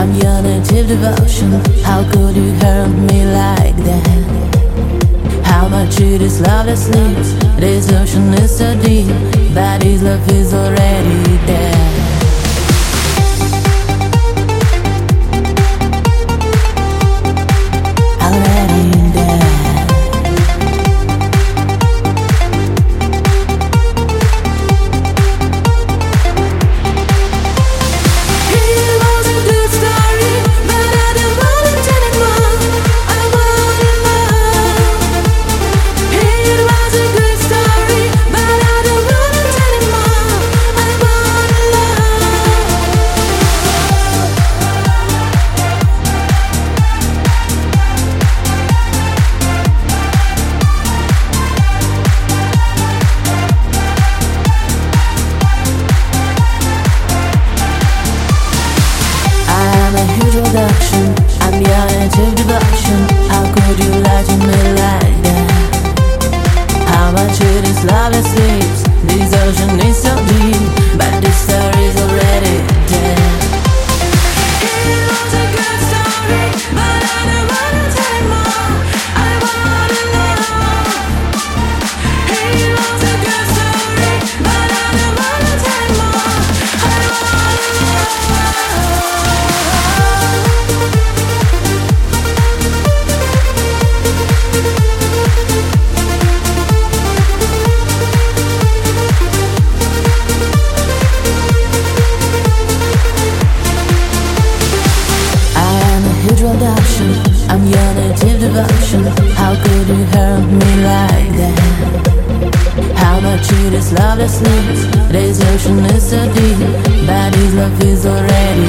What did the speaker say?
I'm your native devotion. How could you hurt me like that? How much it is love that sleeps. This ocean is so deep, but his love is already I am a huge reduction. I'm your native devotion. How could you lie to me like that? How much it is love that sleeps. This ocean is so deep, devotion. How could you hurt me like that? How much it is love that sleeps. This ocean is so deep, but his love is already